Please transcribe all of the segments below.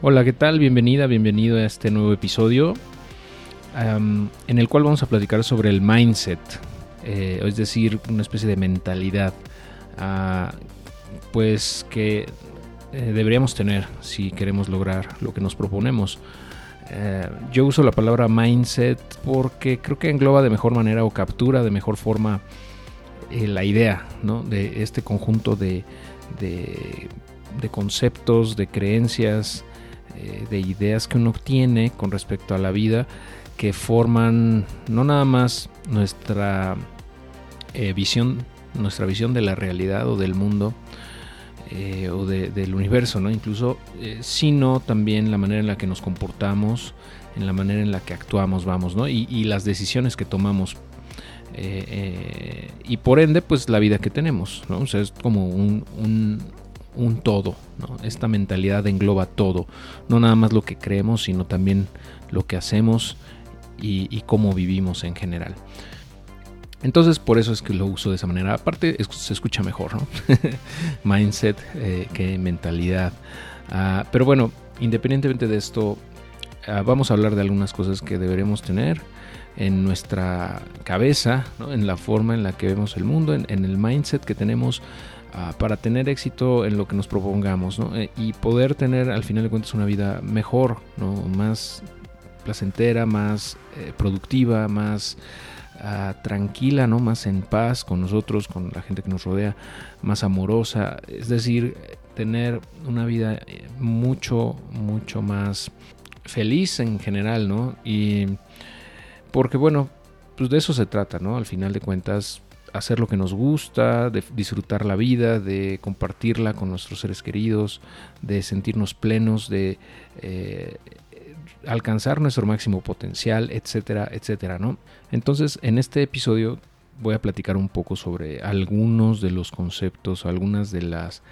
Hola, ¿qué tal? Bienvenida, bienvenido a este nuevo episodio en el cual vamos a platicar sobre el mindset, eh, es decir, una especie de mentalidad, ah, pues que eh, deberíamos tener si queremos lograr lo que nos proponemos. Eh, yo uso la palabra mindset porque creo que engloba de mejor manera o captura de mejor forma la idea de este conjunto de, de conceptos, de creencias, eh, de ideas que uno tiene con respecto a la vida que forman no nada más nuestra eh, visión, nuestra visión de la realidad o del mundo eh, o del universo, ¿no? Incluso, sino también la manera en la que nos comportamos, en la manera en la que actuamos, vamos, ¿no? Y, las decisiones que tomamos. y por ende, pues la vida que tenemos, ¿no? O sea, es como un todo. Esta mentalidad engloba todo, no nada más lo que creemos, sino también lo que hacemos y, cómo vivimos en general. Entonces por eso es que lo uso de esa manera. Aparte se escucha mejor. Mindset eh, que mentalidad. Ah, pero bueno, independientemente de esto, ah, vamos a hablar de algunas cosas que deberemos tener en nuestra cabeza, en la forma en la que vemos el mundo, en el mindset que tenemos Ah, para tener éxito en lo que nos propongamos eh, y poder tener al final de cuentas una vida mejor, ¿no? más placentera, más eh, productiva, más ah, tranquila, ¿no? más en paz con nosotros, con la gente que nos rodea, más amorosa, es decir, tener una vida eh, mucho, mucho más feliz en general, ¿no? Y porque bueno, pues de eso se trata, ¿no? Al final de cuentas, hacer lo que nos gusta, de disfrutar la vida, de compartirla con nuestros seres queridos, de sentirnos plenos, de eh, alcanzar nuestro máximo potencial, etcétera, etcétera, ¿no? Entonces, en este episodio voy a platicar un poco sobre algunos de los conceptos, algunas de las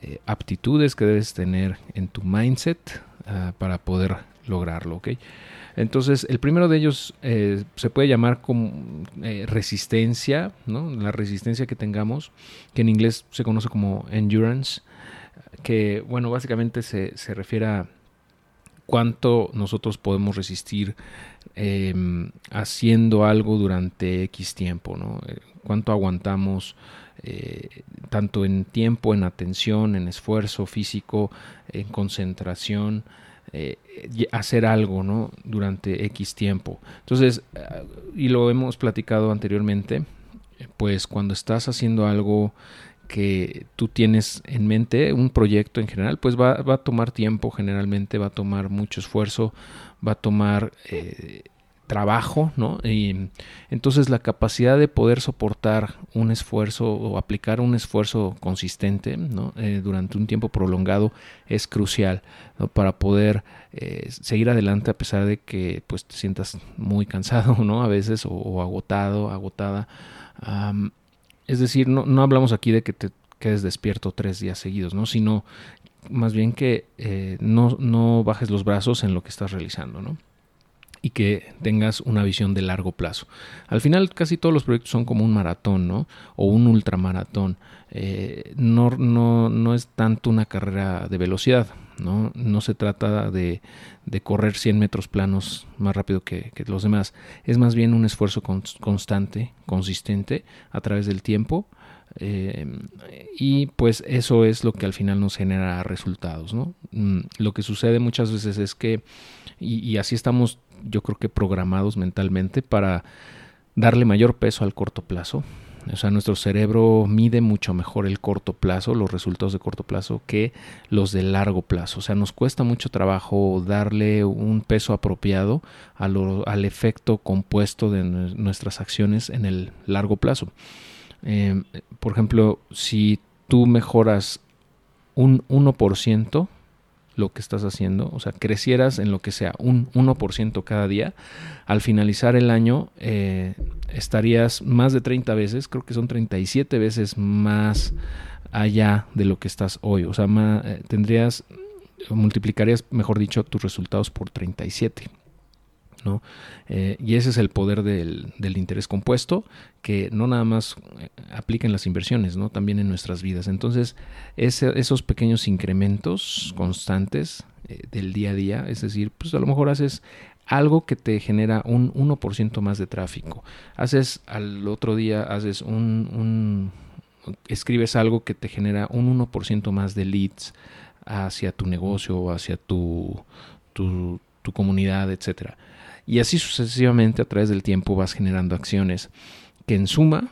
eh, aptitudes que debes tener en tu mindset ah, para poder lograrlo, ¿ok? Entonces, el primero de ellos eh, se puede llamar eh, resistencia, ¿no? la resistencia que tengamos, que en inglés se conoce como endurance, que, bueno, básicamente se, refiere a cuánto nosotros podemos resistir em, haciendo algo durante X tiempo, ¿no? Eh, cuánto aguantamos tanto en tiempo, en atención, en esfuerzo físico, en concentración, eh, hacer algo ¿no? durante X tiempo. Entonces, eh, y lo hemos platicado anteriormente, pues cuando estás haciendo algo que tú tienes en mente, un proyecto en general, pues va, a tomar tiempo generalmente, va a tomar mucho esfuerzo, va a tomar eh, trabajo, ¿no? Y entonces la capacidad de poder soportar un esfuerzo o aplicar un esfuerzo consistente, ¿no? Eh, durante un tiempo prolongado es crucial para poder eh, seguir adelante a pesar de que pues te sientas muy cansado, ¿no? A veces o, agotado, agotada. es decir, no, no hablamos aquí de que te quedes despierto tres días seguidos, ¿no? Sino más bien que eh, no, no bajes los brazos en lo que estás realizando, ¿no? Y que tengas una visión de largo plazo. Al final casi todos los proyectos son como un maratón, ¿no? O un ultramaratón. Eh, no, no, no es tanto una carrera de velocidad, ¿no? No se trata de, de correr 100 metros planos más rápido que, los demás. Es más bien un esfuerzo constante, consistente a través del tiempo. Eh, y pues eso es lo que al final nos genera resultados, ¿no? Mm, lo que sucede muchas veces es que, y así estamos yo creo que programados mentalmente para darle mayor peso al corto plazo O sea, nuestro cerebro mide mucho mejor el corto plazo, los resultados de corto plazo, que los de largo plazo. O sea, nos cuesta mucho trabajo darle un peso apropiado al efecto compuesto de nuestras acciones en el largo plazo. Em, por ejemplo, si tú mejoras un 1%, lo que estás haciendo, o sea, crecieras en lo que sea un 1% cada día, al finalizar el año eh, estarías más de 30 veces, creo que son 37 veces más allá de lo que estás hoy, o sea, eh, tendrías, multiplicarías, mejor dicho, tus resultados por 37. Eh, y ese es el poder del, interés compuesto, que no nada más eh, aplica en las inversiones, ¿no? también en nuestras vidas. Entonces, esos pequeños incrementos constantes eh, del día a día, es decir, pues a lo mejor haces algo que te genera un 1% más de tráfico. Haces al otro día, haces un, escribes algo que te genera un 1% más de leads hacia tu negocio hacia tu, tu, tu comunidad, etcétera. Y así sucesivamente a través del tiempo vas generando acciones que en suma,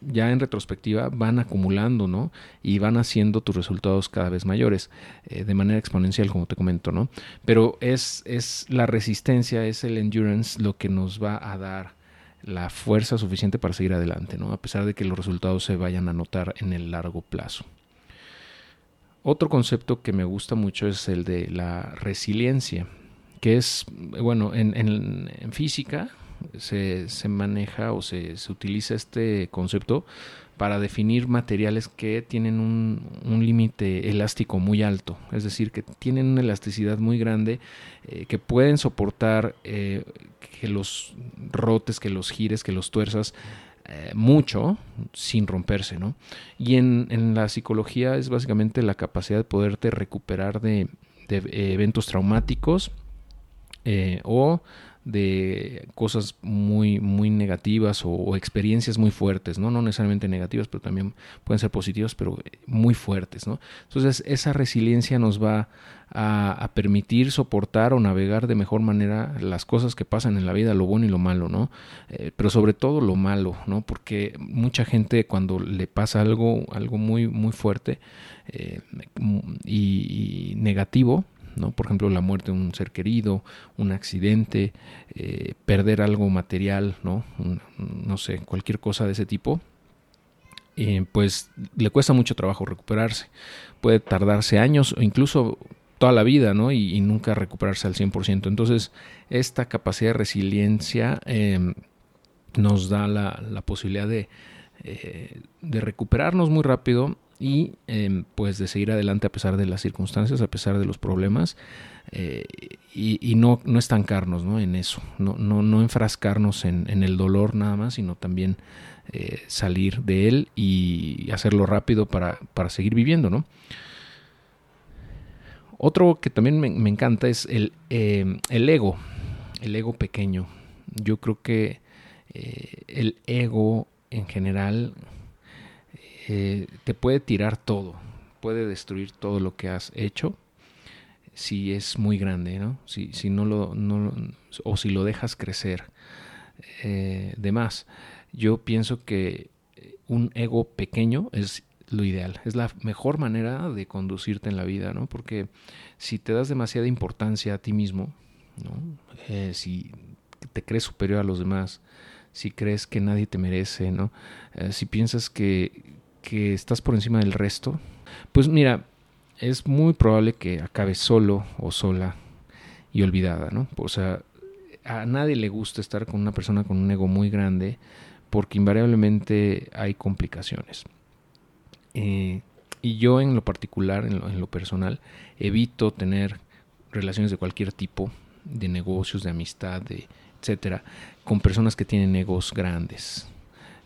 ya en retrospectiva, van acumulando, ¿no? Y van haciendo tus resultados cada vez mayores, eh, de manera exponencial, como te comento, ¿no? Pero es, es la resistencia, es el endurance lo que nos va a dar la fuerza suficiente para seguir adelante, ¿no? A pesar de que los resultados se vayan a notar en el largo plazo. Otro concepto que me gusta mucho es el de la resiliencia que es, bueno, en, en, física se, se, maneja o se, se, utiliza este concepto para definir materiales que tienen un, un límite elástico muy alto, es decir, que tienen una elasticidad muy grande, eh, que pueden soportar eh, que los rotes, que los gires, que los tuerzas, eh, mucho sin romperse, ¿no? Y en, en, la psicología es básicamente la capacidad de poderte recuperar de, de eventos traumáticos eh, o de cosas muy, muy negativas o, experiencias muy fuertes, ¿no? No necesariamente negativas, pero también pueden ser positivas, pero muy fuertes, ¿no? Entonces, esa resiliencia nos va a, permitir soportar o navegar de mejor manera las cosas que pasan en la vida, lo bueno y lo malo, ¿no? Eh, pero sobre todo lo malo, ¿no? Porque mucha gente cuando le pasa algo, algo muy, muy fuerte eh, y negativo, por ejemplo, la muerte de un ser querido, un accidente, eh, perder algo material, ¿no? no sé, cualquier cosa de ese tipo, eh, pues le cuesta mucho trabajo recuperarse. Puede tardarse años o incluso toda la vida, ¿no? Y, nunca recuperarse al 100%. Entonces, esta capacidad de resiliencia em, nos da la, la posibilidad de, eh, de recuperarnos muy rápido y em, pues de seguir adelante a pesar de las circunstancias, a pesar de los problemas eh, y, no, no, estancarnos ¿no? en eso, no, no, no enfrascarnos en, en, el dolor nada más, sino también eh, salir de él y hacerlo rápido para, para seguir viviendo. ¿no? Otro que también me, me encanta es el, em, el, ego, el ego pequeño. Yo creo que eh, el ego en general eh, te puede tirar todo, puede destruir todo lo que has hecho si es muy grande, ¿no? Si, si no lo, no, o si lo dejas crecer eh, de más. Yo pienso que un ego pequeño es lo ideal, es la mejor manera de conducirte en la vida, ¿no? Porque si te das demasiada importancia a ti mismo, ¿no? Eh, si te crees superior a los demás, si crees que nadie te merece, ¿no? si piensas que, que estás por encima del resto, pues mira, es muy probable que acabes solo o sola y olvidada, ¿no? O sea, a nadie le gusta estar con una persona con un ego muy grande porque invariablemente hay complicaciones. Eh, y yo en lo particular, en lo, en lo, personal, evito tener relaciones de cualquier tipo, de negocios, de amistad, de etcétera, con personas que tienen egos grandes.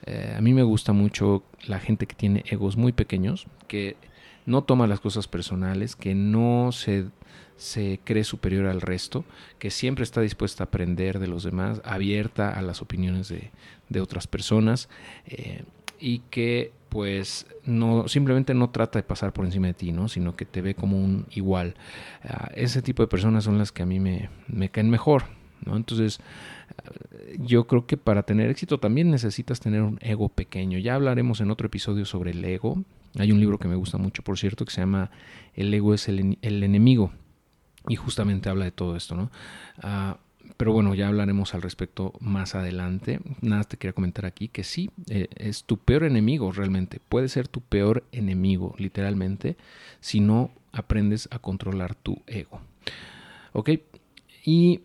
Eh, a mí me gusta mucho la gente que tiene egos muy pequeños, que no toma las cosas personales, que no se, se cree superior al resto, que siempre está dispuesta a aprender de los demás, abierta a las opiniones de, de otras personas eh, y que pues no simplemente no trata de pasar por encima de ti, ¿no? sino que te ve como un igual. Ah, ese tipo de personas son las que a mí me, me caen mejor. Entonces, yo creo que para tener éxito también necesitas tener un ego pequeño. Ya hablaremos en otro episodio sobre el ego. Hay un libro que me gusta mucho, por cierto, que se llama El ego es el, enemigo. Y justamente habla de todo esto, ¿no? Ah, pero bueno, ya hablaremos al respecto más adelante. Nada, te quería comentar aquí que sí, eh, es tu peor enemigo realmente. Puede ser tu peor enemigo, literalmente, si no aprendes a controlar tu ego. ¿Ok? Y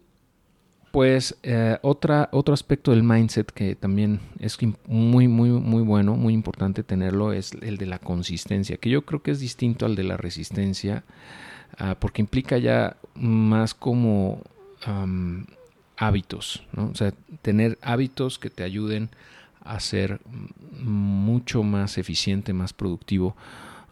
pues eh, otra, otro aspecto del mindset que también es muy, muy, muy bueno, muy importante tenerlo, es el de la consistencia, que yo creo que es distinto al de la resistencia, ah, porque implica ya más como hábitos, ¿no? O sea, tener hábitos que te ayuden a ser mucho más eficiente, más productivo.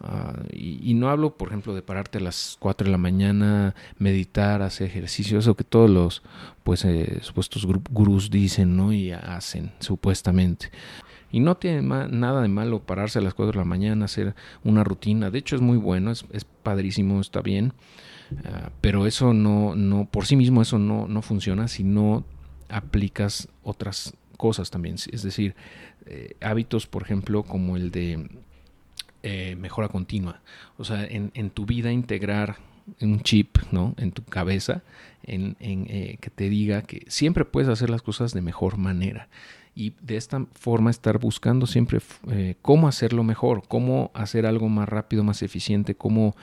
Ah, y, no hablo, por ejemplo, de pararte a las 4 de la mañana, meditar, hacer ejercicio, eso que todos los pues eh, supuestos gurús dicen, ¿no? Y hacen, supuestamente. Y no tiene nada de malo pararse a las 4 de la mañana, hacer una rutina. De hecho, es muy bueno, es, es padrísimo, está bien. Ah, pero eso no, no, por sí mismo eso no, no funciona si no aplicas otras cosas también. Es decir, eh, hábitos, por ejemplo, como el de eh, mejora continua. O sea, en, en, tu vida integrar un chip, ¿no? En tu cabeza, en, en eh, que te diga que siempre puedes hacer las cosas de mejor manera y de esta forma estar buscando siempre eh, cómo hacerlo mejor, cómo hacer algo más rápido, más eficiente, cómo,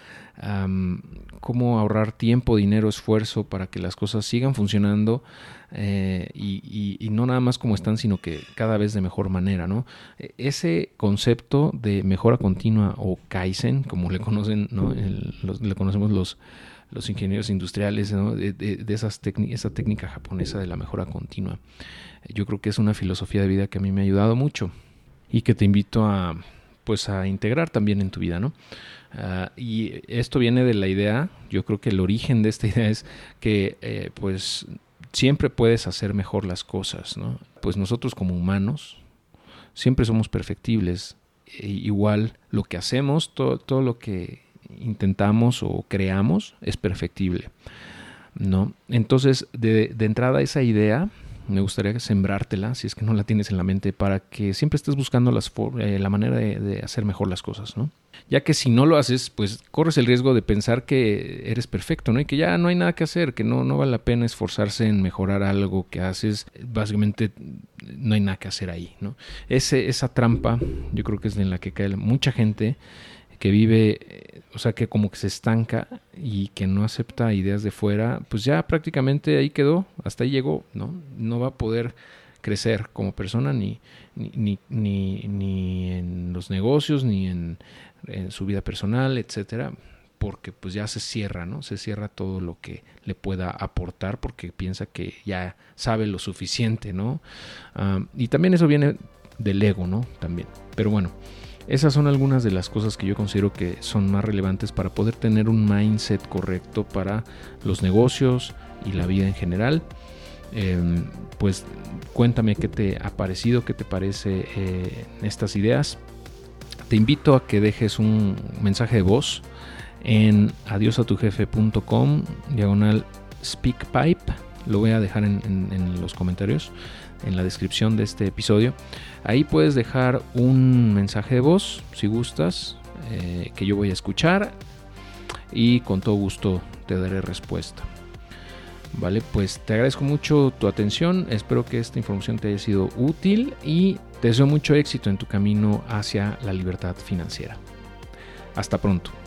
cómo ahorrar tiempo, dinero, esfuerzo para que las cosas sigan funcionando eh, y, no nada más como están, sino que cada vez de mejor manera. ¿no? E, ese concepto de mejora continua o Kaizen, como le conocen, ¿no? le conocemos los los ingenieros industriales, de, esas esa técnica japonesa de la mejora continua. Yo creo que es una filosofía de vida que a mí me ha ayudado mucho y que te invito a, pues, a integrar también en tu vida, ¿no? Ah, y esto viene de la idea, yo creo que el origen de esta idea es que, eh, pues, siempre puedes hacer mejor las cosas, ¿no? Pues nosotros como humanos siempre somos perfectibles. E igual lo que hacemos, todo, todo lo que intentamos o creamos es perfectible. ¿no? Entonces, de, entrada esa idea, me gustaría sembrártela, si es que no la tienes en la mente, para que siempre estés buscando las eh, la manera de, hacer mejor las cosas, ¿no? Ya que si no lo haces, pues corres el riesgo de pensar que eres perfecto, ¿no? Y que ya no hay nada que hacer, que no, no vale la pena esforzarse en mejorar algo que haces. Básicamente no hay nada que hacer ahí, ¿no? Ese, esa trampa, yo creo que es en la que cae mucha gente que vive, o sea, que como que se estanca y que no acepta ideas de fuera, pues ya prácticamente ahí quedó, hasta ahí llegó, ¿no? No va a poder crecer como persona ni, ni, ni, ni en los negocios, ni en, su vida personal, etcétera, porque pues ya se cierra, ¿no? Se cierra todo lo que le pueda aportar porque piensa que ya sabe lo suficiente, ¿no? Ah, y también eso viene del ego, ¿no? También. Pero bueno, esas son algunas de las cosas que yo considero que son más relevantes para poder tener un mindset correcto para los negocios y la vida en general. Em, pues cuéntame qué te ha parecido, qué te parece eh, estas ideas. Te invito a que dejes un mensaje de voz en adiosatujefe.com diagonal speakpipe. Lo voy a dejar en los comentarios en la descripción de este episodio. Ahí puedes dejar un mensaje de voz, si gustas, eh, que yo voy a escuchar y con todo gusto te daré respuesta. Vale, pues te agradezco mucho tu atención, espero que esta información te haya sido útil y te deseo mucho éxito en tu camino hacia la libertad financiera. Hasta pronto.